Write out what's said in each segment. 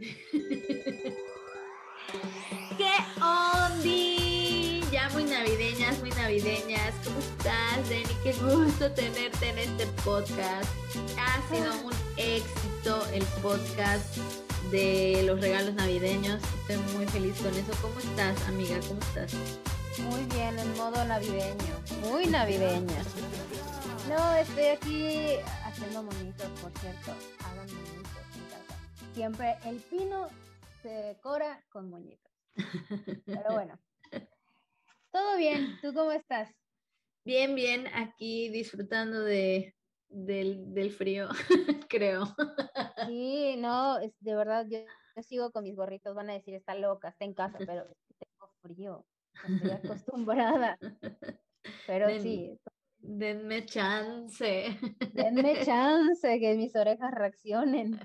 ¿Qué ondi? Ya muy navideñas, muy navideñas. ¿Cómo estás, Denny? Qué gusto tenerte en este podcast. Ha sido un éxito el podcast de los regalos navideños. Estoy muy feliz con eso. ¿Cómo estás, amiga? ¿Cómo estás? Muy bien, en modo navideño. Muy navideña. No, estoy aquí haciendo monitos, por cierto. Siempre el pino se decora con moñitos. Pero bueno. Todo bien, ¿tú cómo estás? Bien, bien, aquí disfrutando de, del, del frío, creo. Sí, no, es, de verdad, yo, yo sigo con mis gorritos, van a decir, está loca, está en casa, pero tengo frío, estoy acostumbrada. Pero Den- sí, Denme chance. denme chance que mis orejas reaccionen.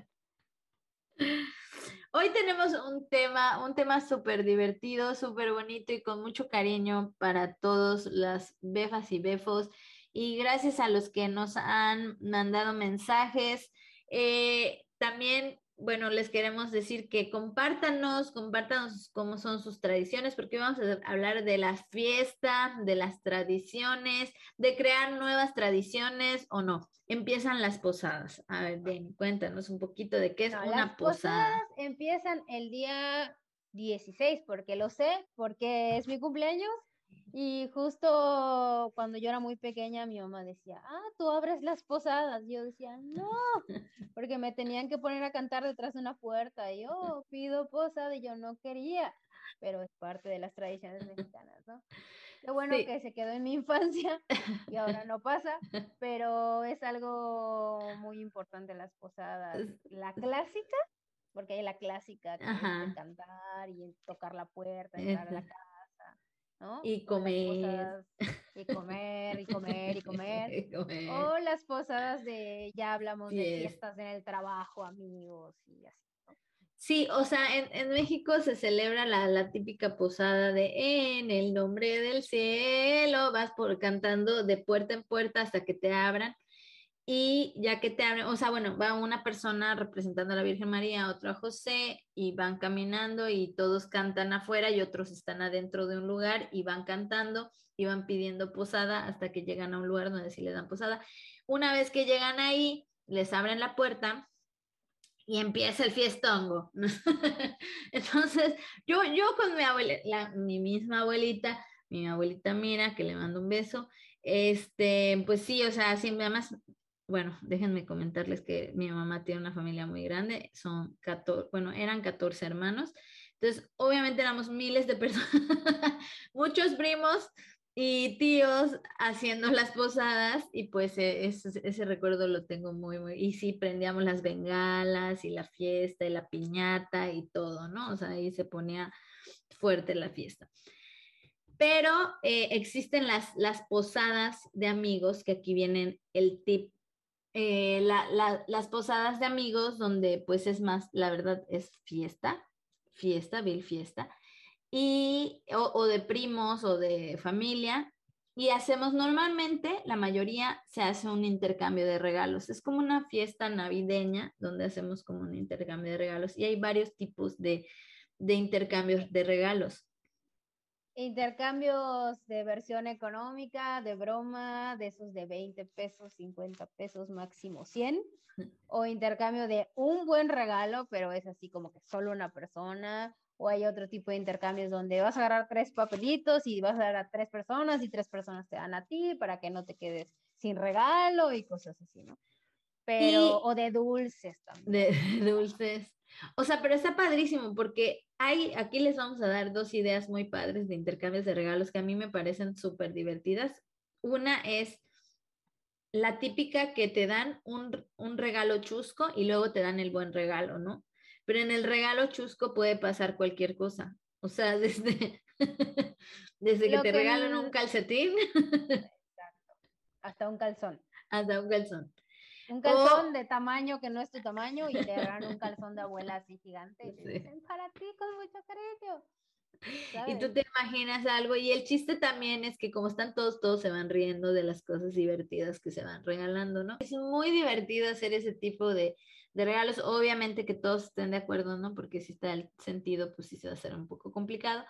Hoy tenemos un tema, un tema súper divertido, súper bonito y con mucho cariño para todos las befas y befos. Y gracias a los que nos han mandado mensajes. Eh, también, bueno, les queremos decir que compártanos, compártanos cómo son sus tradiciones, porque vamos a hablar de la fiesta, de las tradiciones, de crear nuevas tradiciones o no. Empiezan las posadas. A ver, Denny, cuéntanos un poquito de qué es No, una las posada. posadas empiezan el día 16, porque lo sé, porque es mi cumpleaños. Y justo cuando yo era muy pequeña, mi mamá decía, ah, tú abres las posadas. Yo decía, no, porque me tenían que poner a cantar detrás de una puerta. Y yo pido posada y yo no quería, pero es parte de las tradiciones mexicanas, ¿no? Lo bueno Sí. que se quedó en mi infancia y ahora no pasa, pero es algo muy importante las posadas. La clásica, porque hay la clásica que es de cantar y tocar la puerta, entrar a la casa, ¿no? Y comer. y comer y comer y comer. Y comer. O las posadas de, ya hablamos de Fies- fiestas en el trabajo, amigos y así. ¿no? Sí, o sea, en, en México se celebra la, la típica posada de en el nombre del cielo, vas por cantando de puerta en puerta hasta que te abran. Y ya que te abren, o sea, bueno, va una persona representando a la Virgen María, otro a José, y van caminando y todos cantan afuera y otros están adentro de un lugar y van cantando y van pidiendo posada hasta que llegan a un lugar donde sí le dan posada. Una vez que llegan ahí, les abren la puerta y empieza el fiestongo. Entonces, yo, yo con mi abuela, la- mi misma abuelita, mi abuelita Mira, que le mando un beso, este, pues sí, o sea, sí, además, bueno, déjenme comentarles que mi mamá tiene una familia muy grande, son 14, bueno, eran 14 hermanos, entonces, obviamente éramos miles de personas, muchos primos y tíos haciendo las posadas y pues eh, ese, ese recuerdo lo tengo muy, muy, y sí, prendíamos las bengalas y la fiesta y la piñata y todo, ¿no? O sea, ahí se ponía fuerte la fiesta. Pero eh, existen las, las posadas de amigos, que aquí vienen el tip. Eh, la- la- las posadas de amigos, donde pues es más, la verdad, es fiesta, fiesta, vil fiesta, y, o, o de primos o de familia, y hacemos normalmente, la mayoría se hace un intercambio de regalos. Es como una fiesta navideña donde hacemos como un intercambio de regalos, y hay varios tipos de, de intercambios de regalos. Intercambios de versión económica, de broma, de esos de 20 pesos, 50 pesos, máximo 100. O intercambio de un buen regalo, pero es así como que solo una persona. O hay otro tipo de intercambios donde vas a agarrar tres papelitos y vas a dar a tres personas y tres personas te dan a ti para que no te quedes sin regalo y cosas así, ¿no? Pero, Y- o de dulces también. de, de dulces. O sea, pero está padrísimo porque hay, aquí les vamos a dar dos ideas muy padres de intercambios de regalos que a mí me parecen súper divertidas. Una es la típica que te dan un, un regalo chusco y luego te dan el buen regalo, ¿no? Pero en el regalo chusco puede pasar cualquier cosa. O sea, desde, desde que Lo te que regalan un calcetín Hasta un calzón. hasta un calzón. Un calzón de tamaño que no es tu tamaño y te dan un calzón de abuela así gigante y te Sí. dicen para ti con mucho cariño. Y tú te imaginas algo y el chiste también es que como están todos, todos se van riendo de las cosas divertidas que se van regalando, ¿no? Es muy divertido hacer ese tipo de, de regalos, obviamente que todos estén de acuerdo, ¿no? Porque si está el sentido, pues sí se va a hacer un poco complicado.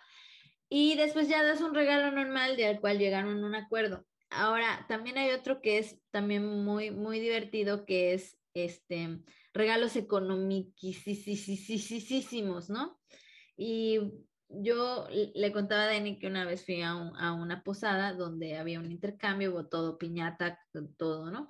Y después ya das un regalo normal de al cual llegaron a un acuerdo. Ahora, también hay otro que es también muy, muy divertido, que es este, regalos económicos, ¿no? Y yo le contaba a Dani que una vez fui a, a, una posada donde había un intercambio, todo piñata, todo, ¿no?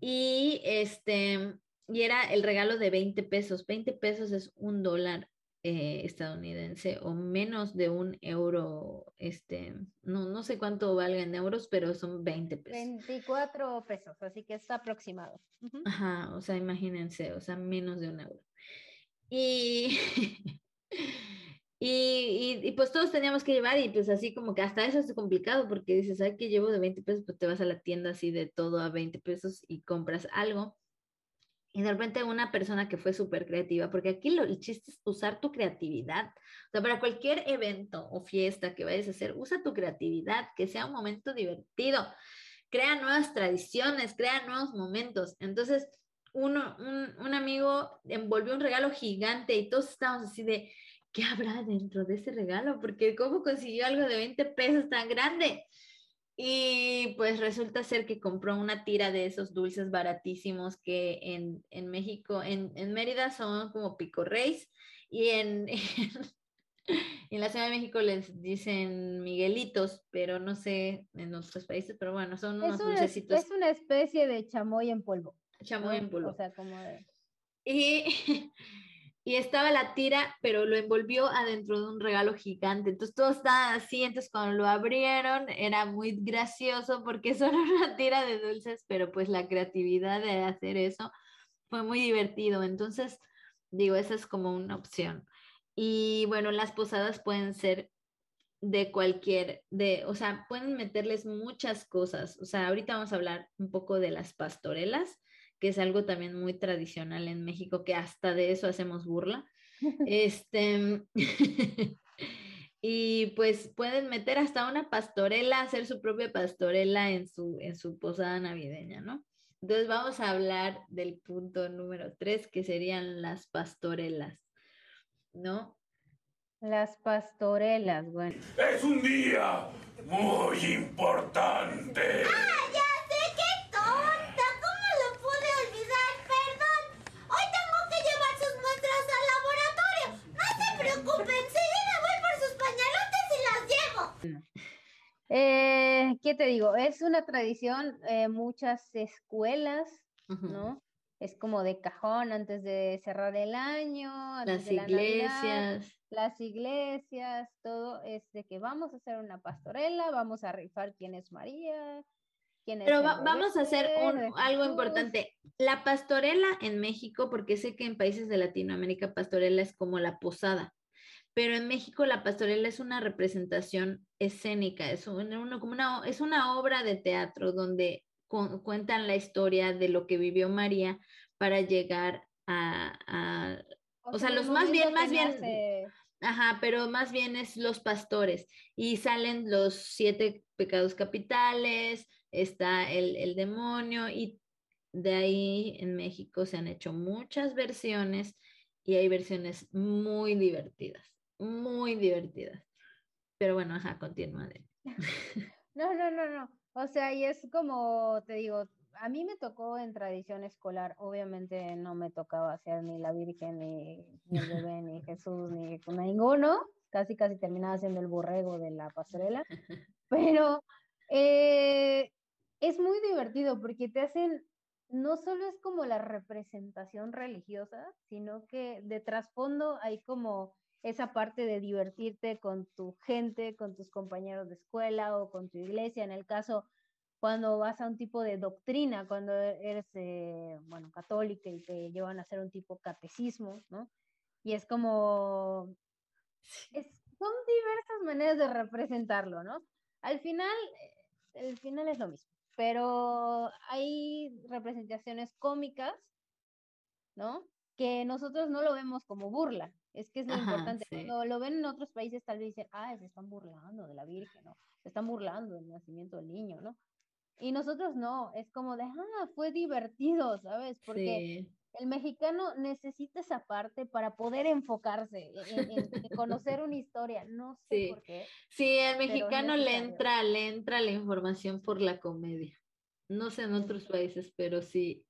Y este, y era el regalo de 20 pesos. 20 pesos es un dólar eh, estadounidense o menos de un euro, este, no, no sé cuánto valga en euros, pero son 20 pesos. 24 pesos, así que está aproximado. Ajá, o sea, imagínense, o sea, menos de un euro. Y, y, y, pues todos teníamos que llevar y pues así como que hasta eso es complicado porque dices, ay, que llevo de 20 pesos? Pues te vas a la tienda así de todo a 20 pesos y compras algo y de repente una persona que fue súper creativa, porque aquí lo, el chiste es usar tu creatividad. O sea, para cualquier evento o fiesta que vayas a hacer, usa tu creatividad, que sea un momento divertido. Crea nuevas tradiciones, crea nuevos momentos. Entonces, uno, un, un amigo envolvió un regalo gigante y todos estábamos así de, ¿qué habrá dentro de ese regalo? Porque ¿cómo consiguió algo de 20 pesos tan grande? Y pues resulta ser que compró una tira de esos dulces baratísimos que en, en México, en, en, Mérida son como pico reis y en, en, la Ciudad de México les dicen miguelitos, pero no sé en otros países, pero bueno, son unos dulcecitos. Es una especie de chamoy en polvo. Chamoy en polvo. O sea, como de... Y y estaba la tira, pero lo envolvió adentro de un regalo gigante. Entonces todo estaba así, entonces cuando lo abrieron era muy gracioso porque solo una tira de dulces, pero pues la creatividad de hacer eso fue muy divertido. Entonces, digo, esa es como una opción. Y bueno, las posadas pueden ser de cualquier, de, o sea, pueden meterles muchas cosas. O sea, ahorita vamos a hablar un poco de las pastorelas que es algo también muy tradicional en México, que hasta de eso hacemos burla. Este, y pues pueden meter hasta una pastorela, hacer su propia pastorela en su, en su posada navideña, ¿no? Entonces vamos a hablar del punto número tres, que serían las pastorelas, ¿no? Las pastorelas, bueno. Es un día muy importante. Eh, ¿Qué te digo? Es una tradición, eh, muchas escuelas, ¿no? Es como de cajón antes de cerrar el año. las iglesias. las iglesias, todo es de que vamos a hacer una pastorela, vamos a rifar quién es María. Quién es Pero vamos a hacer algo importante. La pastorela en México, porque sé que en países de Latinoamérica pastorela es como la posada pero en México la pastorela es una representación escénica, es, como una, es una obra de teatro donde cuentan la historia de lo que vivió María para llegar a, o, sea, los más bien, más bien, ajá, pero más bien es los pastores y salen los siete pecados capitales, está el, el demonio y de ahí en México se han hecho muchas versiones y hay versiones muy divertidas muy divertidas. Pero bueno, ajá, continúa. No, no, no, no. O sea, y es como te digo, a mí me tocó en tradición escolar, obviamente no me tocaba ser ni la Virgen, ni, ni el bebé, ni Jesús, ni ninguno. Casi, casi terminaba siendo el borrego de la pastorela. Pero eh, es muy divertido porque te hacen, no solo es como la representación religiosa, sino que de trasfondo hay como esa parte de divertirte con tu gente, con tus compañeros de escuela o con tu iglesia, en el caso cuando vas a un tipo de doctrina, cuando eres, eh, bueno, católica y te llevan a hacer un tipo catecismo, ¿no? Y es como, son diversas maneras de representarlo, ¿no? Al final, el final es lo mismo, pero hay representaciones cómicas, ¿no? Que nosotros no lo vemos como burla, Es que es lo Ajá, importante. sí. Cuando lo ven en otros países, tal vez dicen, ah, se están burlando de la Virgen, ¿no? Se están burlando del nacimiento del niño, ¿no? Y nosotros no, es como de, ah, fue divertido, ¿sabes? Porque Sí, el mexicano necesita esa parte para poder enfocarse en, en- en conocer una historia. No sé Sí. por qué. sí, Pero mexicano le entra, le entra la información por la comedia. No sé en otros países, pero sí.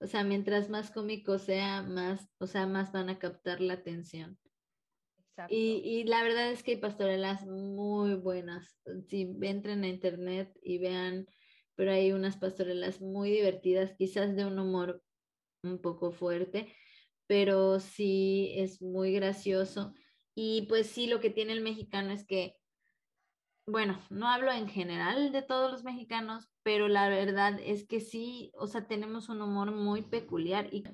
O sea, mientras más cómico sea, más, o sea, más van a captar la atención. Exacto. Y, y la verdad es que hay pastorelas muy buenas. Si entren a internet y vean, pero hay unas pastorelas muy divertidas, quizás de un humor un poco fuerte, pero sí es muy gracioso. Y pues sí, lo que tiene el mexicano es que, bueno, no hablo en general de todos los mexicanos, pero la verdad es que sí, o sea, tenemos un humor muy peculiar y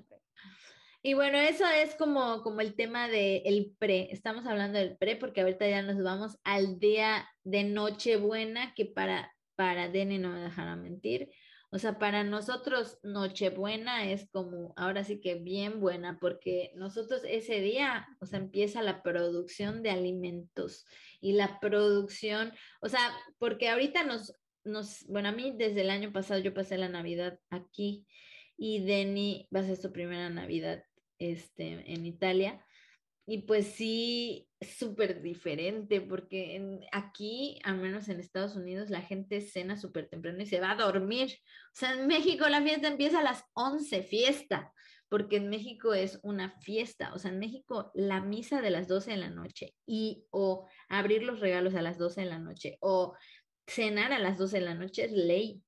y bueno, eso es como, como el tema del pre. Estamos hablando del pre porque ahorita ya nos vamos al día de Nochebuena, que para, para Deni no me dejará mentir. O sea, para nosotros Nochebuena es como, ahora sí que bien buena, porque nosotros ese día, o sea, empieza la producción de alimentos y la producción, o sea, porque ahorita nos, nos, bueno, a mí desde el año pasado yo pasé la Navidad aquí y Denny va a ser su primera Navidad este, en Italia. Y pues sí, súper diferente porque aquí, al menos en Estados Unidos, la gente cena súper temprano y se va a dormir. O sea, en México la fiesta empieza a las 11, fiesta, porque en México es una fiesta. O sea, en México la misa de las 12 de la noche y o abrir los regalos a las 12 de la noche o cenar a las 12 de la noche es ley.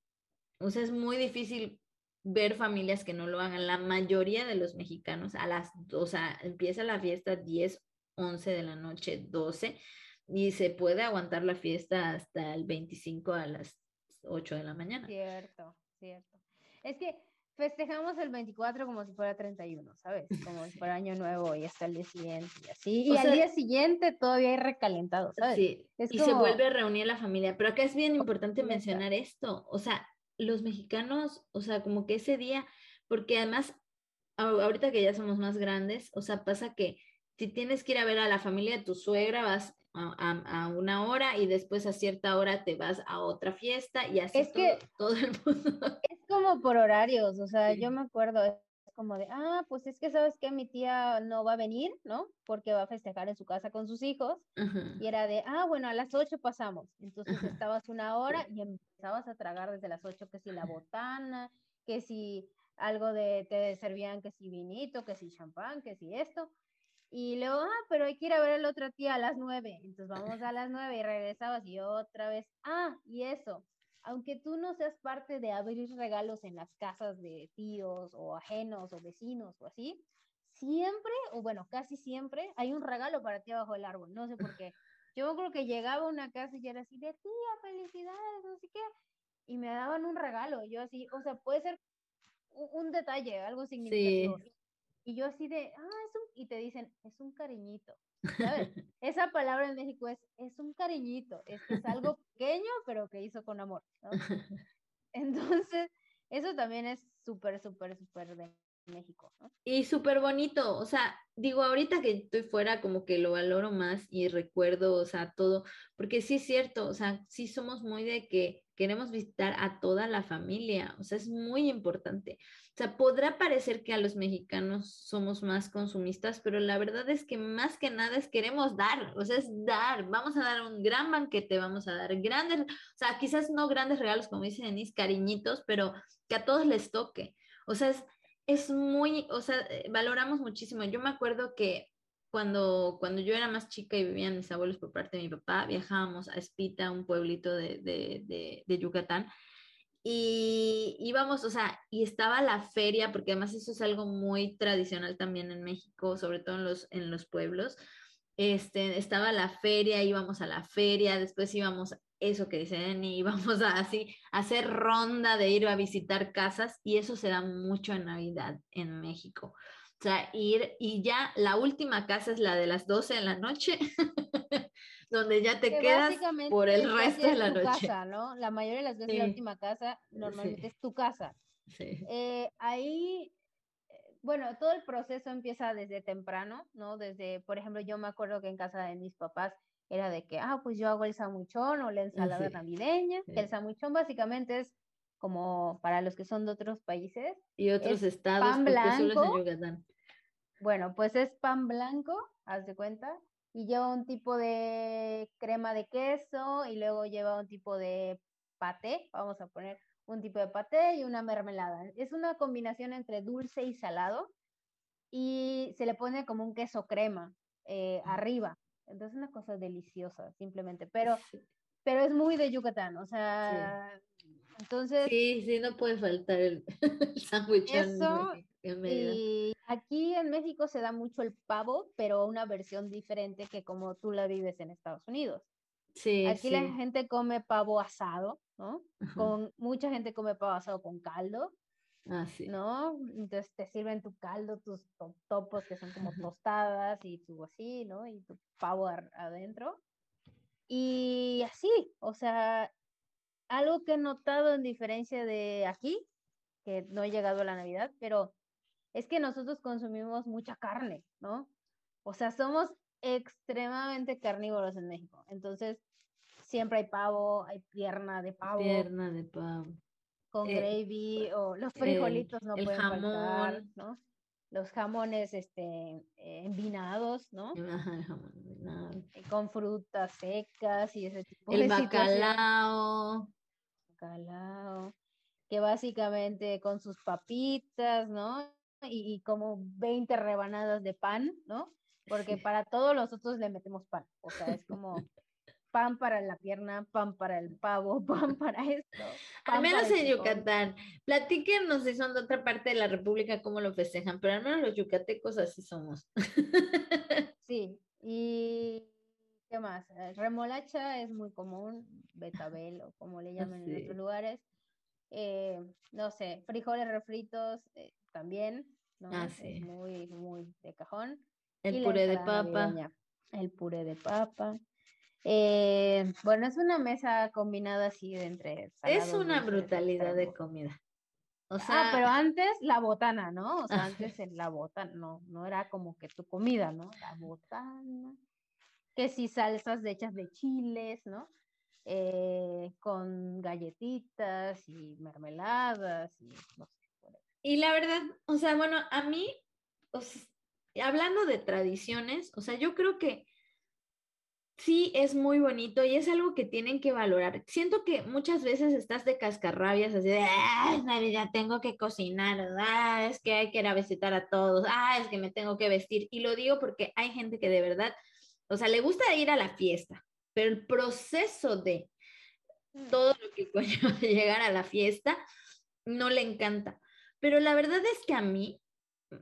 O sea, es muy difícil ver familias que no lo hagan. La mayoría de los mexicanos a las, o sea, empieza la fiesta 10, 11 de la noche, 12, y se puede aguantar la fiesta hasta el 25 a las 8 de la mañana. Cierto, cierto. Es que festejamos el 24 como si fuera 31, ¿sabes? Como si fuera año nuevo y hasta el día siguiente y así. Y O al sea- día siguiente todavía hay recalentado, ¿sabes? Sí, Es y se vuelve a reunir la familia. Pero acá es bien importante Neta. mencionar esto. O sea, los mexicanos, o sea, como que ese día, porque además, ahorita que ya somos más grandes, o sea, pasa que si tienes que ir a ver a la familia de tu suegra, vas a, una hora y después a cierta hora te vas a otra fiesta y así Es todo, que- todo el mundo. Es como por horarios, o sea, Sí. yo me acuerdo, es como de, ah, pues es que sabes que mi tía no va a venir, ¿no? Porque va a festejar en su casa con sus hijos. Y era de, ah, bueno, a las 8 pasamos. Entonces estabas una hora y empezabas a tragar desde las 8 que si la botana, que si algo de, te servían, que si vinito, que si champán, que si esto. Y luego, ah, pero hay que ir a ver a la otra tía a las 9. Entonces vamos a las 9 y regresabas y otra vez, ah, y eso. Aunque tú no seas parte de abrir regalos en las casas de tíos o ajenos o vecinos o así, siempre, o bueno, casi siempre, hay un regalo para ti abajo del árbol. No sé por qué. Yo creo que llegaba a una casa y era así de tía, felicidades, no sé qué. Y me daban un regalo. Yo así, o sea, puede ser u- un, detalle, algo significativo. Y yo así de, ah, es un, y te dicen, es un cariñito. ¿Sabes? Esa palabra en México es, es un cariñito. Es, es algo pequeño, pero que hizo con amor. ¿no? Entonces, eso también es súper, súper, súper de México, ¿no? Y súper bonito, o sea, digo, ahorita que estoy fuera como que lo valoro más y recuerdo, o sea, todo, porque sí es cierto, o sea, sí somos muy de que queremos visitar a toda la familia, o sea, es muy importante. O sea, podrá parecer que a los mexicanos somos más consumistas, pero la verdad es que más que nada es queremos dar, o sea, es dar, vamos a dar un gran banquete, vamos a dar grandes, o sea, quizás no grandes regalos, como dice Denise, cariñitos, pero que a todos les toque. O sea, es, es muy, o sea, eh, valoramos muchísimo. Yo me acuerdo que cuando, cuando yo era más chica y vivían mis abuelos por parte de mi papá, viajábamos a Espita, un pueblito de, de, de, Yucatán, y íbamos, o sea, y estaba la feria, porque además eso es algo muy tradicional también en México, sobre todo los, en los pueblos. Este, estaba la feria, íbamos a la feria, después íbamos, eso que dicen, íbamos a así, a hacer ronda de ir a visitar casas, y eso se da mucho en Navidad en México. O sea, ir, y ya la última casa es la de las 12 de la noche, donde ya te Que quedas por el resto de la tu noche. casa, ¿no? La mayoría de las veces la Sí. última casa normalmente Sí. es tu casa. Sí. Eh, ahí, bueno, todo el proceso empieza desde temprano, ¿no? Desde, por ejemplo, yo me acuerdo que en casa de mis papás era de que, ah, pues yo hago el samuchón o la ensalada navideña, que el samuchón básicamente es como para los que son de otros países. Y otros estados, pan blanco. Bueno, pues es pan blanco, haz de cuenta, y lleva un tipo de crema de queso y luego lleva un tipo de paté, vamos a poner un tipo de paté y una mermelada. Es una combinación entre dulce y salado y se le pone como un queso crema eh, arriba. Entonces una cosa deliciosa, simplemente. Pero, pero es muy de Yucatán, o sea, entonces... Sí, sí, no puede faltar el, sándwich. Eso, y aquí en México se da mucho el pavo, pero una versión diferente que como tú la vives en Estados Unidos. Sí, aquí la gente come pavo asado, ¿no? Con, mucha gente come pavo asado con caldo. Ah, sí. ¿No? Entonces te sirven tu caldo, tus topos que son como tostadas y tu así, ¿no? Y tu pavo adentro. Y así, o sea, algo que he notado en diferencia de aquí, que no he llegado a la Navidad, pero es que nosotros consumimos mucha carne, ¿no? O sea, somos extremadamente carnívoros en México. Entonces, siempre hay pavo, hay pierna de pavo. Pierna de pavo. Con eh, gravy o los frijolitos no pueden jamón. faltar, ¿no? Los jamones este, envinados, ¿no? Ajá, jamón envinado. Eh, con frutas secas y ese tipo de cosas. El bacalao. Bacalao. Que básicamente con sus papitas, ¿no? y, como 20 rebanadas de pan, ¿no? Porque para todos los otros le metemos pan. O sea, es como pan para la pierna, pan para el pavo, pan para esto. al menos en Yucatán. Platíquenos si son de otra parte de la República, cómo lo festejan, pero al menos los yucatecos así somos. sí, y ¿qué más? Eh, remolacha es muy común, betabel o como le llaman en otros lugares. Eh, no sé, frijoles refritos, eh, también, ¿no? Ah, sí. muy, muy de cajón. El puré de papa. El puré de papa. Eh, bueno, es una mesa combinada así de entre. Es una brutalidad de comida. O ah, sea, ah, pero antes la botana, ¿no? O sea, antes en la botana, no, no era como que tu comida, ¿no? La botana. Que si salsas de hechas de chiles, ¿no? Eh, con galletitas y mermeladas y no sé. Y la verdad, o sea, bueno, a mí, hablando de tradiciones, o sea, yo creo que sí es muy bonito y es algo que tienen que valorar. Siento que muchas veces estás de cascarrabias, así de, ah, Navidad, tengo que cocinar, ah, es que hay que ir a visitar a todos, ah, es que me tengo que vestir. Y lo digo porque hay gente que de verdad, o sea, le gusta ir a la fiesta, pero el proceso de mm. todo lo que conlleva llegar a la fiesta no le encanta. Pero la verdad es que a mí,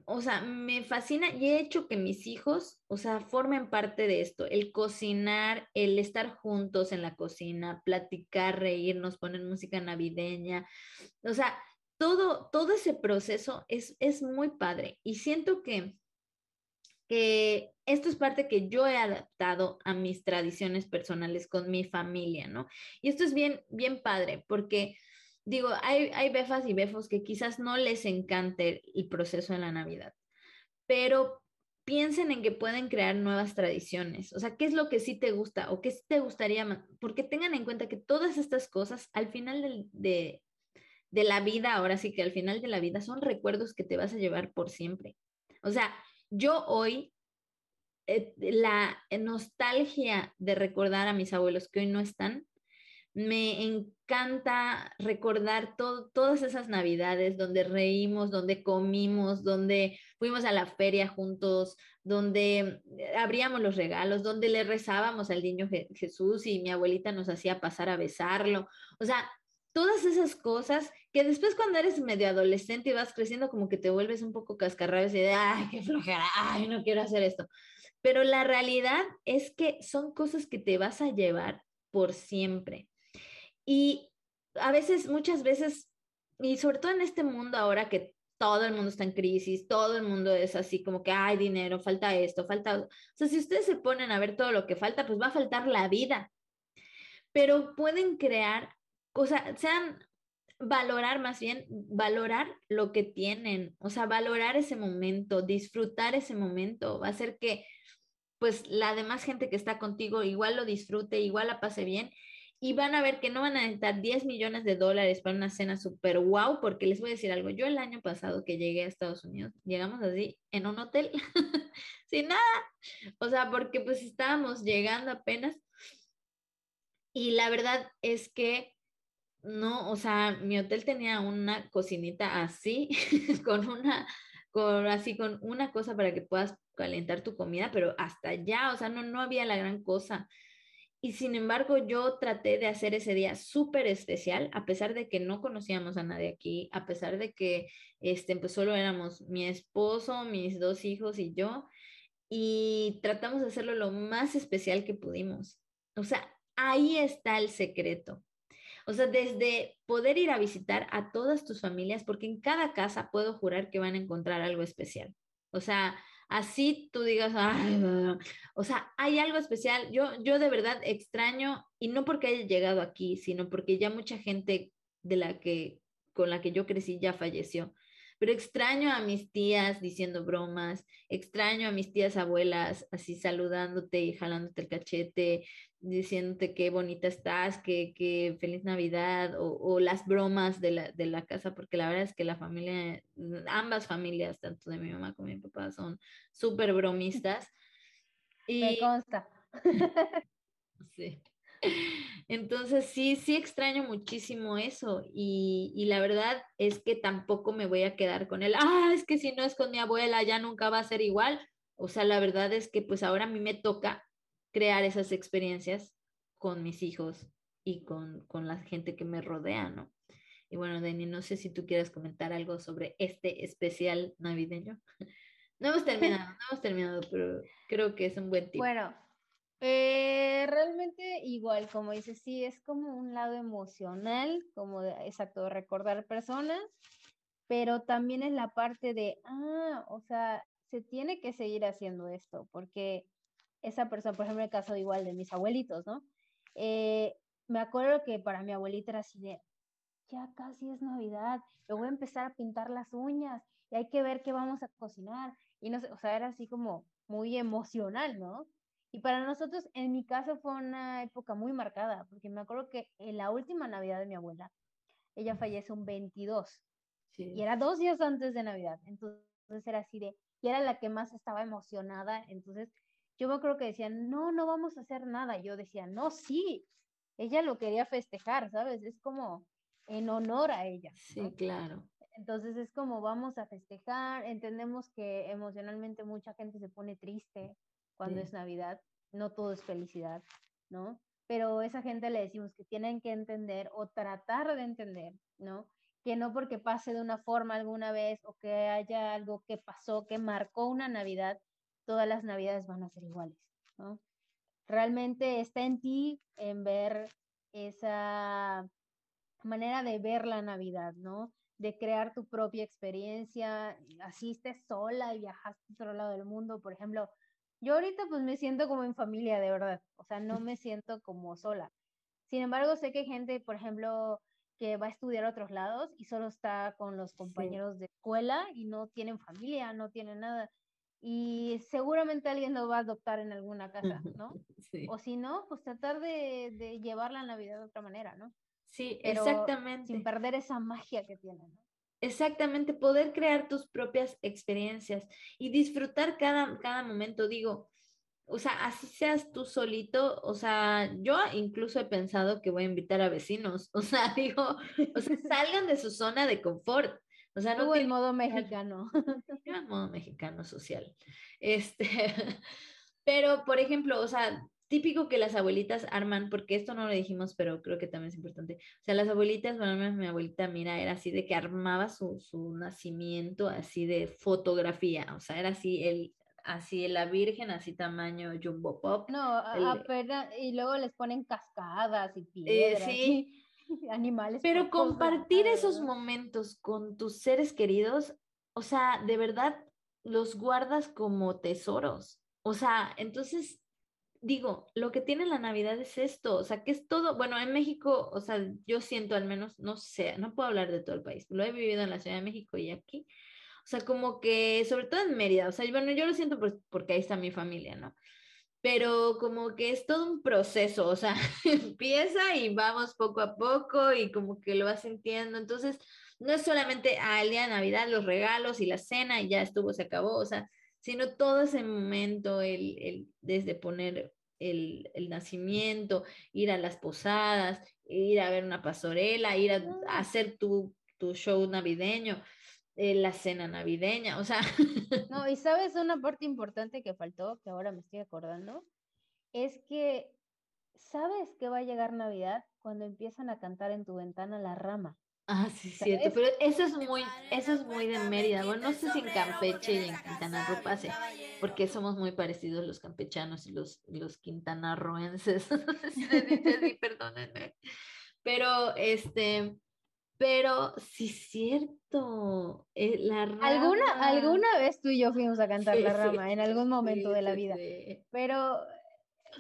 o sea, me fascina y he hecho que mis hijos, o sea, formen parte de esto, el cocinar, el estar juntos en la cocina, platicar, reírnos, poner música navideña, o sea, todo, todo ese proceso es, es muy padre y siento que, que esto es parte que yo he adaptado a mis tradiciones personales con mi familia, ¿no? Y esto es bien, bien padre porque digo, hay, hay befas y befos que quizás no les encante el proceso de la Navidad, pero piensen en que pueden crear nuevas tradiciones. O sea, ¿qué es lo que sí te gusta o qué te gustaría? Porque tengan en cuenta que todas estas cosas al final de, de la vida, ahora sí que al final de la vida, son recuerdos que te vas a llevar por siempre. O sea, yo hoy, eh, la nostalgia de recordar a mis abuelos que hoy no están, me encanta recordar todas esas navidades donde reímos, donde comimos, donde fuimos a la feria juntos, donde abríamos los regalos, donde le rezábamos al niño Jesús y mi abuelita nos hacía pasar a besarlo. O sea, todas esas cosas que después cuando eres medio adolescente y vas creciendo como que te vuelves un poco cascarrabias y de, ay, qué flojera, ay, no quiero hacer esto. Pero la realidad es que son cosas que te vas a llevar por siempre. Y a veces, muchas veces, y sobre todo en este mundo ahora que todo el mundo está en crisis, todo el mundo es así como que hay dinero, falta esto, falta... O sea, si ustedes se ponen a ver todo lo que falta, pues va a faltar la vida. Pero pueden crear, o sea, sean, valorar más bien, valorar lo que tienen, o sea, valorar ese momento, disfrutar ese momento, va a hacer que pues la demás gente que está contigo igual lo disfrute, igual la pase bien y van a ver que no van a necesitar 10 millones de dólares para una cena súper wow, porque les voy a decir algo, yo el año pasado que llegué a Estados Unidos, llegamos así en un hotel sin nada, o sea, porque pues estábamos llegando apenas y la verdad es que no, o sea, mi hotel tenía una cocinita así, con una, con, así, con una cosa para que puedas calentar tu comida, pero hasta allá, o sea, no, no había la gran cosa. Y sin embargo, yo traté de hacer ese día súper especial, a pesar de que no conocíamos a nadie aquí, a pesar de que este, pues solo éramos mi esposo, mis dos hijos y yo, y tratamos de hacerlo lo más especial que pudimos. O sea, ahí está el secreto. O sea, desde poder ir a visitar a todas tus familias, porque en cada casa puedo jurar que van a encontrar algo especial. O sea, así tú digas, o sea, hay algo especial. Yo, yo de verdad extraño, y no porque haya llegado aquí, sino porque ya mucha gente de la que, con la que yo crecí ya falleció pero extraño a mis tías diciendo bromas, extraño a mis tías abuelas así saludándote y jalándote el cachete, diciéndote qué bonita estás, qué, feliz Navidad, o, las bromas de la, de la, casa, porque la verdad es que la familia, ambas familias, tanto de mi mamá como de mi papá, son súper bromistas. Y... Me consta. sí. Entonces sí, sí extraño muchísimo eso y, y, la verdad es que tampoco me voy a quedar con él, ah, es que si no es con mi abuela ya nunca va a ser igual. O sea, la verdad es que pues ahora a mí me toca crear esas experiencias con mis hijos y con, con la gente que me rodea, ¿no? Y bueno, Dani, no sé si tú quieres comentar algo sobre este especial navideño. No hemos terminado, no hemos terminado, pero creo que es un buen tiempo. Bueno, eh, realmente igual, como dices, sí, es como un lado emocional, como de, exacto, recordar personas, pero también es la parte de, ah, o sea, se tiene que seguir haciendo esto, porque esa persona, por ejemplo, el caso igual de mis abuelitos, ¿no? Eh, me acuerdo que para mi abuelita era así de, ya casi es Navidad, yo voy a empezar a pintar las uñas y hay que ver qué vamos a cocinar. Y no sé, o sea, era así como muy emocional, ¿no? Y para nosotros, en mi caso, fue una época muy marcada, porque me acuerdo que en la última Navidad de mi abuela, ella falleció un 22, y era dos días antes de Navidad, entonces era así de, y era la que más estaba emocionada, entonces yo me acuerdo que decía, no, no vamos a hacer nada, yo decía, no, sí, ella lo quería festejar, ¿sabes? Es como en honor a ella. Sí, claro. Entonces es como vamos a festejar, entendemos que emocionalmente mucha gente se pone triste, cuando es Navidad, no todo es felicidad, ¿no? Pero esa gente le decimos que tienen que entender o tratar de entender, ¿no? Que no porque pase de una forma alguna vez o que haya algo que pasó, que marcó una Navidad, todas las Navidades van a ser iguales, ¿no? Realmente está en ti en ver esa manera de ver la Navidad, ¿no? De crear tu propia experiencia, así estés sola y viajaste a otro lado del mundo, por ejemplo, yo ahorita pues me siento como en familia, de verdad. O sea, no me siento como sola. Sin embargo, sé que hay gente, por ejemplo, que va a estudiar a otros lados y solo está con los compañeros de escuela y no tienen familia, no tienen nada. Y seguramente alguien lo va a adoptar en alguna casa, ¿no? O si no, pues tratar de, de, llevar la Navidad de otra manera, ¿no? Sí, exactamente. Sin perder esa magia que tiene, ¿no? Exactamente, poder crear tus propias experiencias y disfrutar cada, cada momento. Digo, o sea, así seas tú solito, o sea, yo incluso he pensado que voy a invitar a vecinos, o sea, digo, o sea, salgan de su zona de confort. O sea, no en modo mexicano. En modo mexicano social. Este, pero, por ejemplo, o sea, típico que las abuelitas arman, porque esto no lo dijimos, pero creo que también es importante. O sea, las abuelitas, bueno, mi abuelita, mira, era así de que armaba su, su nacimiento así de fotografía, o sea, era así el así la virgen, así tamaño jumbo pop. No, apenas, y luego les ponen cascadas y eh, piedras. sí. animales. Pero compartir esos momentos con tus seres queridos, o sea, de verdad los guardas como tesoros. O sea, entonces digo, lo que tiene la Navidad es esto, o sea, que es todo, bueno, en México, o sea, yo siento al menos, no sé, no puedo hablar de todo el país, lo he vivido en la Ciudad de México y aquí, o sea, como que, sobre todo en Mérida, o sea, bueno, yo lo siento porque ahí está mi familia, ¿no? Pero como que es todo un proceso, o sea, empieza y vamos poco a poco y como que lo vas sintiendo, entonces, no es solamente al día de Navidad, los regalos y la cena y ya estuvo, se acabó, o sea, sino todo ese momento, el, el, desde poner el, el, nacimiento, ir a las posadas, ir a ver una pastorela, ir a, a hacer tu, tu, show navideño, eh, la cena navideña, o sea. No, y sabes una parte importante que faltó, que ahora me estoy acordando, es que sabes que va a llegar Navidad cuando empiezan a cantar en tu ventana la rama. Ah, sí, cierto, pero eso es muy, eso es muy de Mérida. Bueno, no sé si en Campeche y en Quintana Roo pase, porque somos muy parecidos los campechanos y los, los quintanarroenses. no sé si les dice así, perdónenme. Pero, este, pero sí es cierto. Eh, la rama... ¿Alguna, alguna vez tú y yo fuimos a cantar la rama en algún momento de la vida. Pero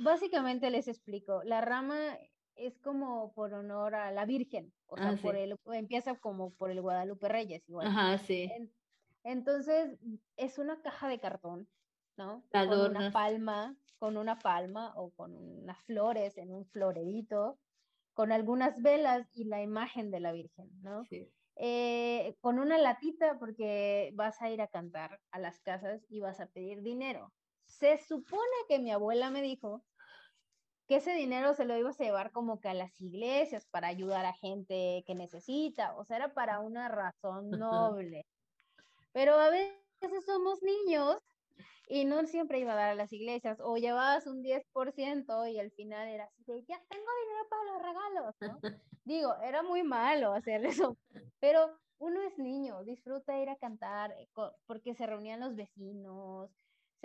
básicamente les explico. La rama es como por honor a la Virgen, o sea, ah, por el, empieza como por el Guadalupe Reyes, igual. Ajá, sí. entonces, es una caja de cartón, ¿no? Con una palma, con una palma o con unas flores en un florerito, con algunas velas y la imagen de la Virgen, ¿no? Sí. Eh, con una latita porque vas a ir a cantar a las casas y vas a pedir dinero. Se supone que mi abuela me dijo que ese dinero se lo ibas a llevar como que a las iglesias para ayudar a gente que necesita, o sea, era para una razón noble. Pero a veces somos niños y no siempre iba a dar a las iglesias, o llevabas un 10% y al final era así de, ya tengo dinero para los regalos, ¿no? Digo, era muy malo hacer eso, pero uno es niño, disfruta ir a cantar eh, porque se reunían los vecinos,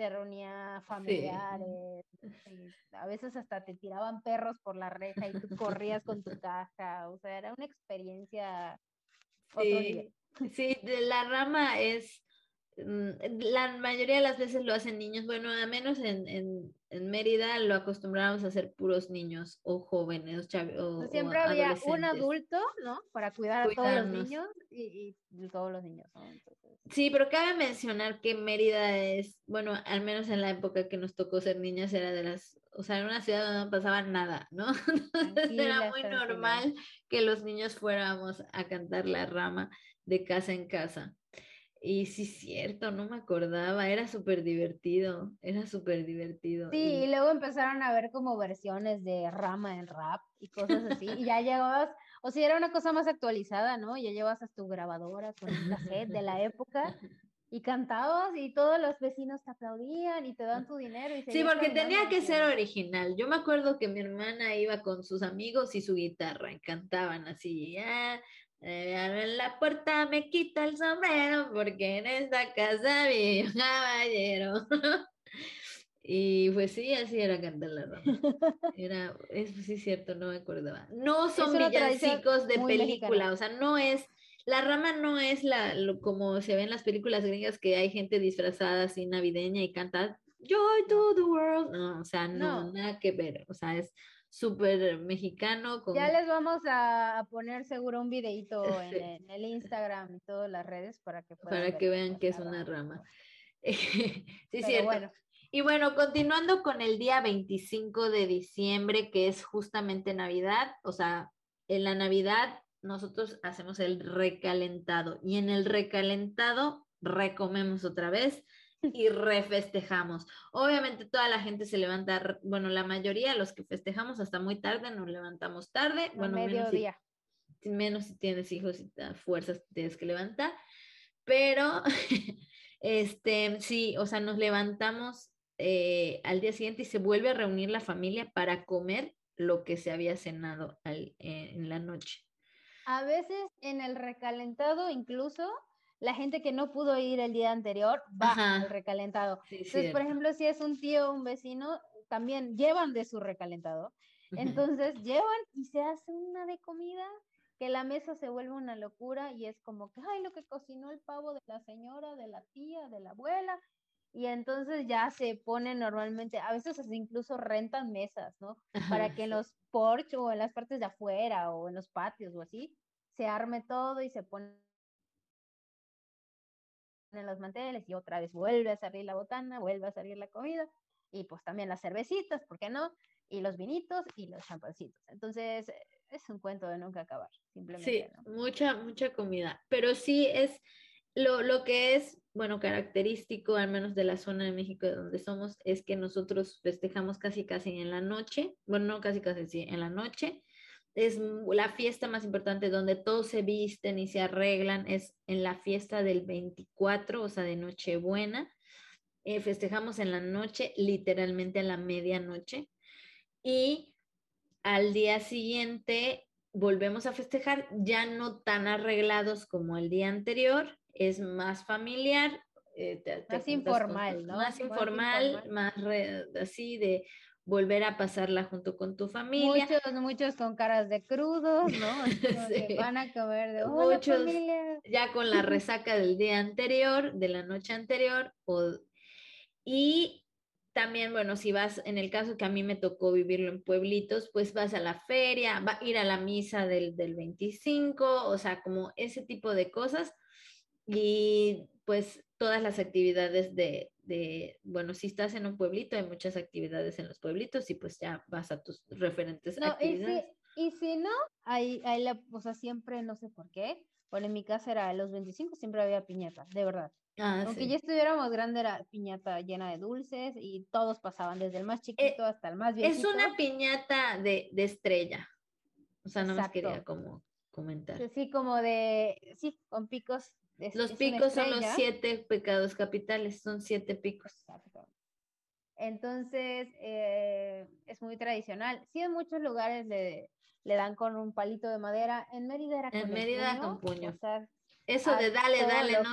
se reunía familiares, a veces hasta te tiraban perros por la reja y tú corrías con tu caja, o sea, era una experiencia. Sí, sí, la rama es la mayoría de las veces lo hacen niños, bueno, al menos en, en, en Mérida lo acostumbramos a hacer puros niños o jóvenes. O, Siempre había un adulto, ¿no? Para cuidar a todos los niños y, y todos los niños, Sí, pero cabe mencionar que Mérida es, bueno, al menos en la época que nos tocó ser niñas, era de las, o sea, era una ciudad donde no pasaba nada, ¿no? Entonces era muy normal que los niños fuéramos a cantar la rama de casa en casa. Y sí, cierto, no me acordaba, era súper divertido, era súper divertido. Sí, y... luego empezaron a ver como versiones de rama en rap y cosas así, y ya llegabas, o si era una cosa más actualizada, ¿no? Ya llevas a tu grabadora con el cassette de la época y cantabas y todos los vecinos te aplaudían y te dan tu dinero. Y sí, porque tenía que ser original. Yo me acuerdo que mi hermana iba con sus amigos y su guitarra y cantaban así, ah, en la puerta me quita el sombrero porque en esta casa vive un caballero. y pues sí, así era cantar la rama. Era, es sí cierto, no me acordaba. No son villancicos de película, o sea, no es, la rama no es la, como se ve en las películas gringas que hay gente disfrazada así navideña y canta Joy to the world. No, o sea, no. nada que ver. O sea, es súper mexicano. Ya les vamos a poner seguro un videito en, el Instagram y todas las redes para que Para que vean que es una rama. sí, cierto. Y bueno, continuando con el día 25 de diciembre, que es justamente Navidad, o sea, en la Navidad nosotros hacemos el recalentado y en el recalentado recomemos otra vez y refestejamos. Obviamente toda la gente se levanta, bueno, la mayoría, los que festejamos hasta muy tarde, nos levantamos tarde. bueno, mediodía. Menos si, menos si tienes hijos y fuerzas tienes que levantar. Pero, este, sí, o sea, nos levantamos eh, al día siguiente y se vuelve a reunir la familia para comer lo que se había cenado al, eh, en la noche. A veces en el recalentado incluso la gente que no pudo ir el día anterior va al recalentado. Entonces, por ejemplo, si es un tío o un vecino, también llevan de su recalentado. Entonces, llevan y se hace una de comida que la mesa se vuelve una locura y es como que, ay, lo que cocinó el pavo de la señora, de la tía, de la abuela. y entonces ya se ponen normalmente, a veces incluso rentan mesas, ¿no? Para que en los porch o en las partes de afuera o en los patios o así, se arme todo y se pone en los manteles y otra vez vuelve a salir la botana, vuelve a salir la comida y pues también las cervecitas, ¿por qué no? Y los vinitos y los champancitos. Entonces, es un cuento de nunca acabar, simplemente. Sí, mucha, mucha comida, pero sí es lo, lo que es, bueno, característico, al menos de la zona de México de donde somos, es que nosotros festejamos casi, casi en la noche, bueno, no casi, casi, sí, en la noche. Es la fiesta más importante donde todos se visten y se arreglan, es en la fiesta del 24, o sea, de Nochebuena. Eh, festejamos en la noche, literalmente a la medianoche. Y al día siguiente volvemos a festejar, ya no tan arreglados como el día anterior, es más familiar. Eh, más, informal, ¿no? más, informal, más así de volver a pasarla junto con tu familia. Muchos, muchos con caras de crudos, ¿no? van a comer de muchos familia. ya con la resaca del día anterior, de la noche anterior, y también, bueno, si vas, en el caso que a mí me tocó vivirlo en pueblitos, pues vas a la feria, va a ir a la misa del, del 25, o sea, como ese tipo de cosas y pues todas las actividades de, de, bueno, si estás en un pueblito, hay muchas actividades en los pueblitos y pues ya vas a tus referentes actividades. Y si, y si no, hay, hay la, o sea, siempre, no sé por qué, bueno, en mi casa era los 25, siempre había piñata, de verdad. Ah, Aunque ya estuviéramos grande, era piñata llena de dulces y todos pasaban, desde el más eh, chiquito hasta el más viejito. Es una piñata de, de estrella. O sea, no me quería como comentar. Sí, como de, sí, con picos los picos son los siete pecados capitales, son siete picos. Entonces, eh, es muy tradicional. Sí, en muchos lugares le, le, dan con un palito de madera. En Mérida era con En Mérida con puño. eso de dale, dale, no.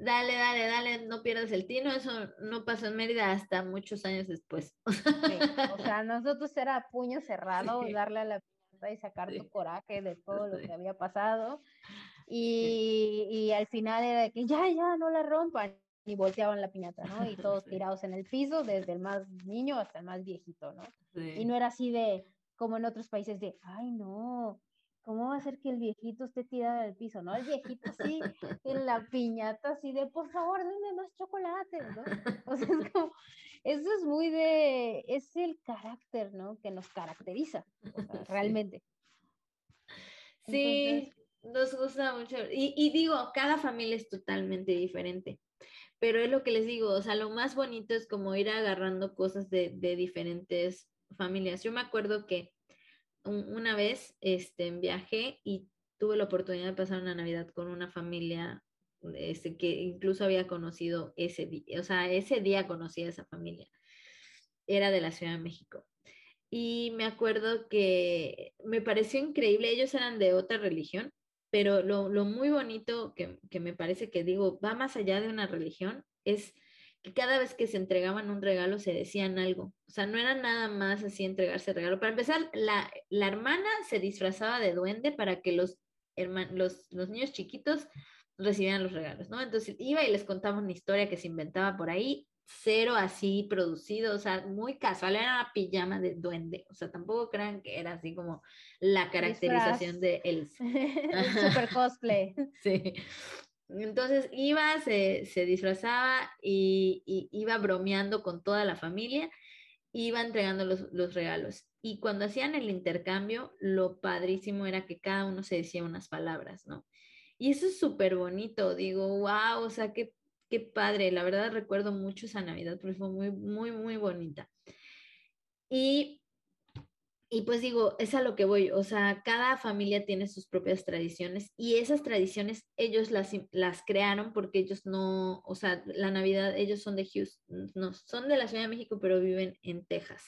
Dale, dale, dale, no pierdas el tino. Eso no pasó en Mérida hasta muchos años después. o sea, nosotros era puño cerrado, darle a la y sacar tu coraje de todo lo que había pasado. Y, y, al final era de que ya, ya, no la rompan. Y volteaban la piñata, ¿no? Y todos tirados en el piso, desde el más niño hasta el más viejito, ¿no? Y no era así de, como en otros países, de, ay, no, ¿cómo va a ser que el viejito esté tirado en el piso, no? El viejito sí, en la piñata así de, por favor, denme más chocolate, ¿no? O sea, es como, eso es muy de, es el carácter, ¿no? Que nos caracteriza, realmente. Sí, nos gusta mucho. Y, digo, cada familia es totalmente diferente. Pero es lo que les digo, o sea, lo más bonito es como ir agarrando cosas de, de diferentes familias. Yo me acuerdo que una vez este, viajé y tuve la oportunidad de pasar una Navidad con una familia este, que incluso había conocido ese día, o sea, ese día conocí a esa familia. Era de la Ciudad de México. Y me acuerdo que me pareció increíble, ellos eran de otra religión, pero lo, lo muy bonito que, que, me parece que digo, va más allá de una religión, es que cada vez que se entregaban un regalo se decían algo. O sea, no era nada más así entregarse el regalo. Para empezar, la, la hermana se disfrazaba de duende para que los, los, los niños chiquitos recibían los regalos, ¿no? Entonces iba y les contaba una historia que se inventaba por ahí, cero así producido, o sea, muy casual, era una pijama de duende, o sea, tampoco crean que era así como la caracterización de él. Super cosplay. sí. Entonces iba, se, se disfrazaba y, y, iba bromeando con toda la familia, iba entregando los, los regalos. Y cuando hacían el intercambio, lo padrísimo era que cada uno se decía unas palabras, ¿no? Y eso es súper bonito, digo, wow, o sea, qué, qué padre, la verdad recuerdo mucho esa Navidad, porque fue muy, muy, muy bonita. Y, y pues digo, es a lo que voy, o sea, cada familia tiene sus propias tradiciones y esas tradiciones ellos las, las crearon porque ellos no, o sea, la Navidad, ellos son de Houston, no, son de la Ciudad de México, pero viven en Texas.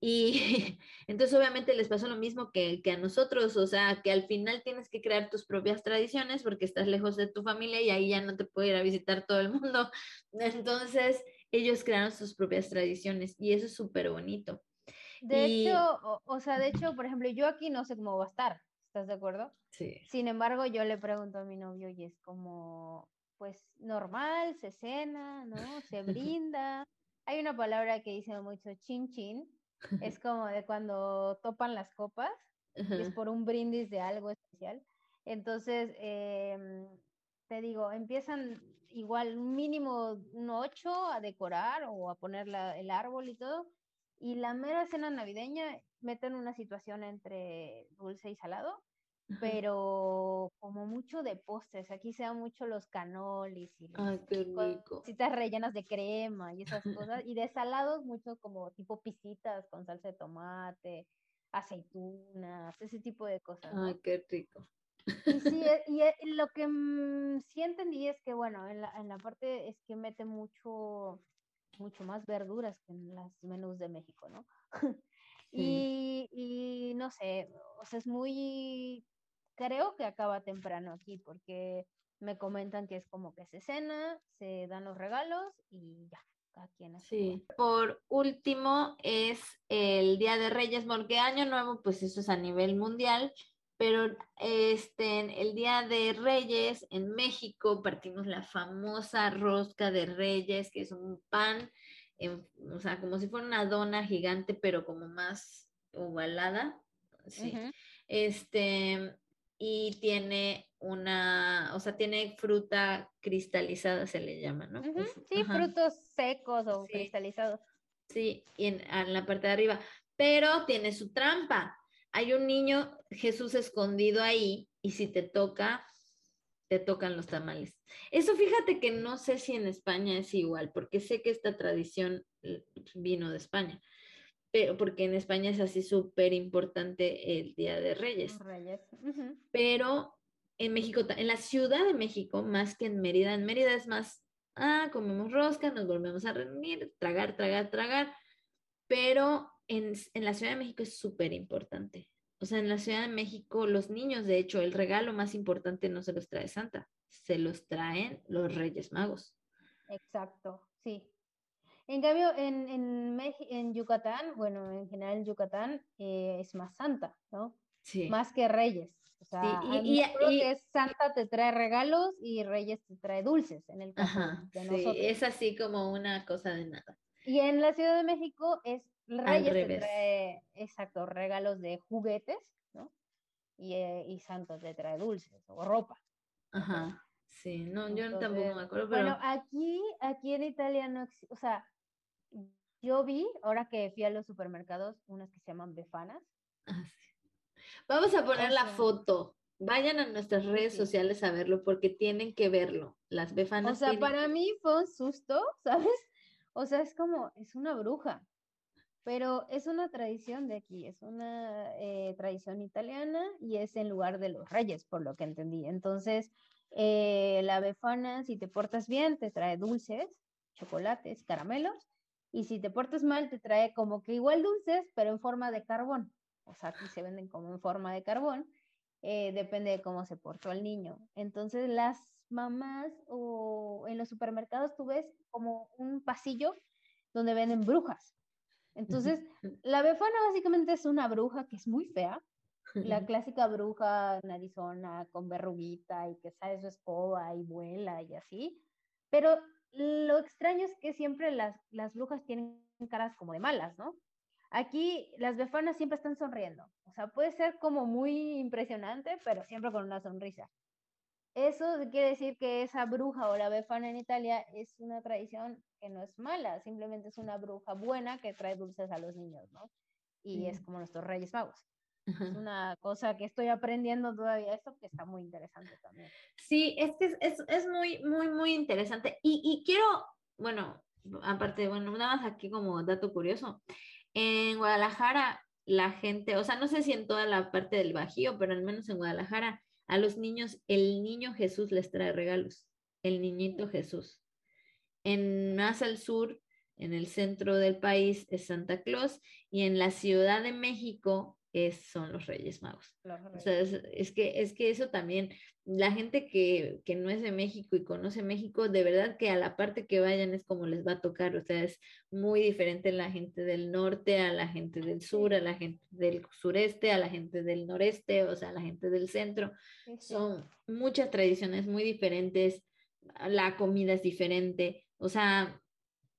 Y entonces obviamente les pasó lo mismo que, que, a nosotros, o sea, que al final tienes que crear tus propias tradiciones porque estás lejos de tu familia y ahí ya no te puede ir a visitar todo el mundo. Entonces ellos crearon sus propias tradiciones y eso es súper bonito. De hecho, o, sea, de hecho, por ejemplo, yo aquí no sé cómo va a estar, ¿estás de acuerdo? Sí. Sin embargo, yo le pregunto a mi novio y es como, pues normal, se cena, ¿no? Se brinda. Hay una palabra que dice mucho chin chin, es como de cuando topan las copas, es por un brindis de algo especial. Entonces, em, te digo, empiezan igual mínimo un ocho a decorar o a poner el árbol y todo. Y la mera cena navideña meten una situación entre dulce y salado, pero como mucho de postres. Aquí se dan mucho los canolis y Ay, qué rico. rellenas de crema y esas cosas. y de salados, mucho como tipo pisitas con salsa de tomate, aceitunas, ese tipo de cosas. Ay, qué rico. Y sí, y eh, lo que mm, sí entendí es que, bueno, en la, en la parte es que mete mucho, mucho más verduras que en las menús de México, ¿no? y, y no sé, o sea, es muy, creo que acaba temprano aquí porque me comentan que es como que se cena, se dan los regalos y ya, quien hace. Sí. Por último es el Día de Reyes, porque Año Nuevo, pues eso es a nivel mundial, pero este, el Día de Reyes en México partimos la famosa rosca de Reyes, que es un pan, o sea, como si fuera una dona gigante, pero como más ovalada. Sí. Este, y tiene una, o sea, tiene fruta cristalizada, se le llama, ¿no? Sí, frutos secos o cristalizados. Sí, y en, en la parte de arriba, pero tiene su trampa hay un niño Jesús escondido ahí y si te toca, te tocan los tamales. Eso fíjate que no sé si en España es igual, porque sé que esta tradición eh, vino de España, pero porque en España es así súper importante el Día de Reyes. Reyes. Pero en México, en la Ciudad de México, más que en Mérida, en Mérida es más, ah, comemos rosca, nos volvemos a reunir, tragar, tragar, tragar, pero en, la Ciudad de México es súper importante. O sea, en la Ciudad de México, los niños, de hecho, el regalo más importante no se los trae Santa, se los traen los Reyes Magos. Exacto, sí. En cambio, en, en, en Yucatán, bueno, en general en Yucatán eh, es más Santa, ¿no? Sí. Más que Reyes. O sea, y, es Santa te trae regalos y Reyes te trae dulces, en el caso de nosotros. Sí, es así como una cosa de nada. Y en la Ciudad de México es Reyes te trae, exacto, regalos de juguetes, ¿no? Y, eh, y Santos te trae dulces o ropa. Ajá, sí, no, yo tampoco me acuerdo, pero... Bueno, aquí, aquí en Italia no existe, o sea, yo vi, ahora que fui a los supermercados, unas que se llaman befanas. Ah, Vamos a poner la foto. Vayan a nuestras redes sociales a verlo porque tienen que verlo. Las befanas. O sea, para mí fue un susto, ¿sabes? O sea, es como, es una bruja pero es una tradición de aquí, es una eh, tradición italiana y es en lugar de los reyes, por lo que entendí. Entonces, eh, la befana, si te portas bien, te trae dulces, chocolates, caramelos, y si te portas mal, te trae como que igual dulces, pero en forma de carbón. O sea, aquí se venden como en forma de carbón, eh, depende de cómo se portó el niño. Entonces, las mamás o en los supermercados tú ves como un pasillo donde venden brujas entonces, la befana básicamente es una bruja que es muy fea, la clásica bruja narizona con verruguita y que sale su escoba y vuela y así. Pero lo extraño es que siempre las, las brujas tienen caras como de malas, ¿no? Aquí las befanas siempre están sonriendo. O sea, puede ser como muy impresionante, pero siempre con una sonrisa. Eso quiere decir que esa bruja o la befana en Italia es una tradición que no es mala, simplemente es una bruja buena que trae dulces a los niños, ¿no? Y es como nuestros Reyes Magos. Es una cosa que estoy aprendiendo todavía esto que está muy interesante también. Sí, es que es, es, muy, muy, muy interesante. Y, y, quiero, bueno, aparte, bueno, nada más aquí como dato curioso, en Guadalajara la gente, o sea, no sé si en toda la parte del Bajío, pero al menos en Guadalajara, a los niños, el niño Jesús les trae regalos, el niñito Jesús. En más al sur, en el centro del país, es Santa Claus y en la Ciudad de México es, son los Reyes Magos. O sea, es, que, es que eso también, la gente que, que, no es de México y conoce México, de verdad que a la parte que vayan es como les va a tocar, o sea, es muy diferente la gente del norte, a la gente del sur, a la gente del sureste, a la gente del noreste, o sea, a la gente del centro. Son muchas tradiciones muy diferentes la comida es diferente, o sea...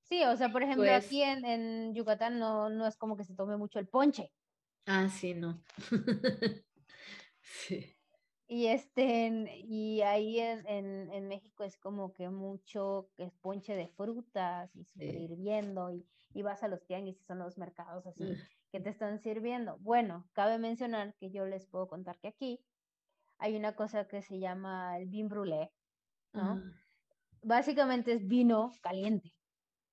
Sí, o sea, por ejemplo, pues aquí en, en Yucatán no, no es como que se tome mucho el ponche. Ah, sí, no. sí. Y este, y ahí en, en, México es como que mucho que es ponche de frutas y super hirviendo y, y, vas a los tianguis y son los mercados así que te están sirviendo. Bueno, cabe mencionar que yo les puedo contar que aquí hay una cosa que se llama el vin brûlé, ¿no? Básicamente es vino caliente,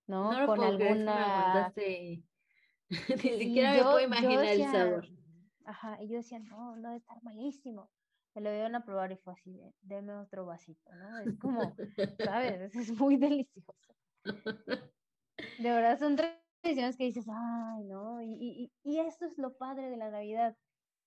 ¿no? Con alguna... Ni siquiera me puedo imaginar el sabor. Ajá, y yo decía, no, no debe estar malísimo me lo iban a probar y fue así, de, deme otro vasito, ¿no? Es como, ¿sabes? Es muy delicioso. De verdad son tradiciones que dices, ay, ¿no? Y, y, y esto es lo padre de la Navidad,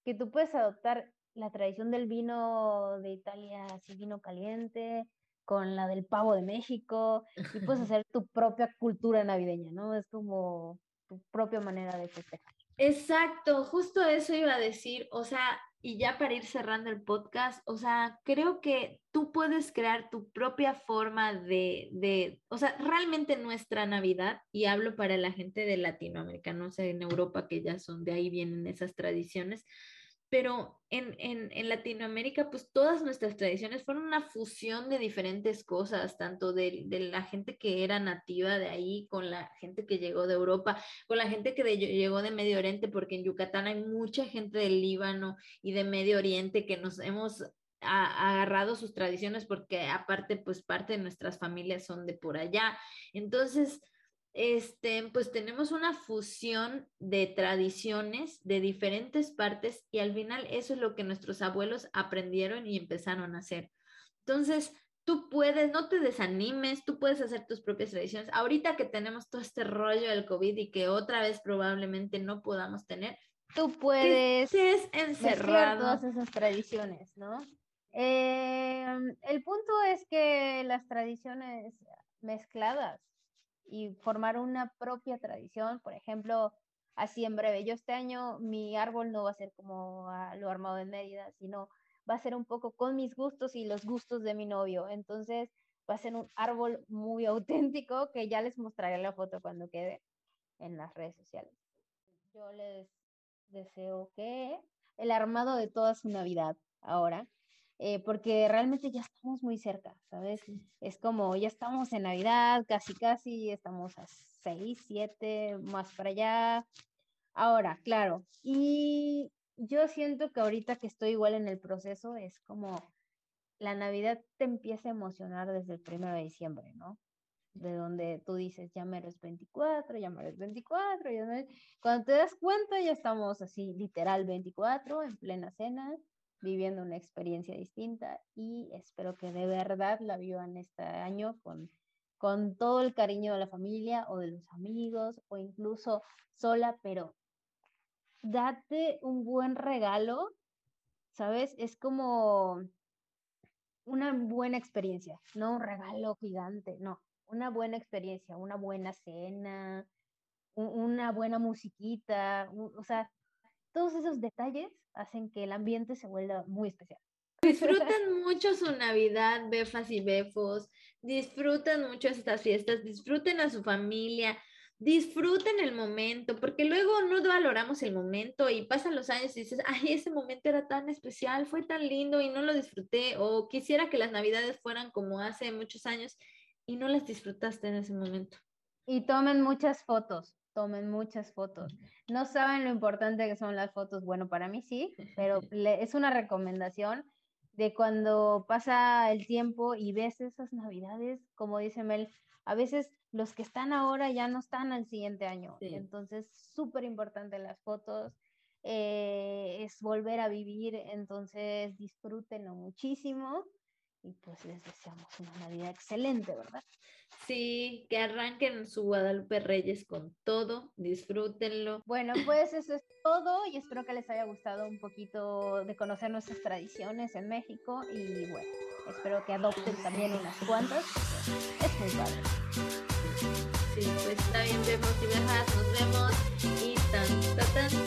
que tú puedes adoptar la tradición del vino de Italia, así vino caliente, con la del pavo de México, y puedes hacer tu propia cultura navideña, ¿no? Es como tu propia manera de festejar. Exacto, justo eso iba a decir, o sea, y ya para ir cerrando el podcast, o sea, creo que tú puedes crear tu propia forma de, de, o sea, realmente nuestra Navidad, y hablo para la gente de Latinoamérica, no sé, en Europa que ya son de ahí vienen esas tradiciones, pero en, en, Latinoamérica, pues todas nuestras tradiciones fueron una fusión de diferentes cosas, tanto de, de, la gente que era nativa de ahí, con la gente que llegó de Europa, con la gente que llegó de Medio Oriente, porque en Yucatán hay mucha gente del Líbano y de Medio Oriente que nos hemos agarrado sus tradiciones porque aparte, pues parte de nuestras familias son de por allá. Entonces, este, pues tenemos una fusión de tradiciones de diferentes partes y al final eso es lo que nuestros abuelos aprendieron y empezaron a hacer. Entonces, tú puedes, no te desanimes, tú puedes hacer tus propias tradiciones. Ahorita que tenemos todo este rollo del COVID y que otra vez probablemente no podamos tener, tú puedes encerrar todas esas tradiciones, ¿no? Em, el punto es que las tradiciones mezcladas y formar una propia tradición, por ejemplo, así en breve. Yo este año mi árbol no va a ser como lo armado en Mérida, sino va a ser un poco con mis gustos y los gustos de mi novio. Entonces va a ser un árbol muy auténtico que ya les mostraré la foto cuando quede en las redes sociales. Yo les deseo que el armado de toda su Navidad ahora eh, porque realmente ya estamos muy cerca, ¿sabes? Es como, ya estamos en Navidad, casi, casi, estamos a seis, siete, más para allá. Ahora, claro, y yo siento que ahorita que estoy igual en el proceso, es como la Navidad te empieza a emocionar desde el primero de diciembre, ¿no? De donde tú dices, ya me eres 24, ya me eres 24, ya cuando te das cuenta ya estamos así, literal 24, en plena cena, viviendo una experiencia distinta y espero que de verdad la vivan este año con, con todo el cariño de la familia o de los amigos o incluso sola, pero date un buen regalo, ¿sabes? Es como una buena experiencia, no un regalo gigante, no, una buena experiencia, una buena cena, una buena musiquita, o sea, todos esos detalles hacen que el ambiente se vuelva muy especial. Disfruten mucho su Navidad, befas y befos, disfruten mucho estas fiestas, disfruten a su familia, disfruten el momento, porque luego no valoramos el momento y pasan los años y dices, ay, ese momento era tan especial, fue tan lindo y no lo disfruté, o quisiera que las Navidades fueran como hace muchos años y no las disfrutaste en ese momento. Y tomen muchas fotos, tomen muchas fotos. No saben lo importante que son las fotos. Bueno, para mí sí, pero es una recomendación de cuando pasa el tiempo y ves esas navidades, como dice Mel, a veces los que están ahora ya no están al siguiente año. Entonces, súper importante las fotos. Eh, es volver a vivir, entonces disfrútenlo muchísimo y pues les deseamos una Navidad excelente, ¿verdad? Sí, que arranquen su Guadalupe Reyes con todo, disfrútenlo. Bueno, pues eso es todo y espero que les haya gustado un poquito de conocer nuestras tradiciones en México y bueno, espero que adopten también unas cuantas. Es muy padre. Sí, pues está bien, vemos y nos vemos y tan, tan, tan.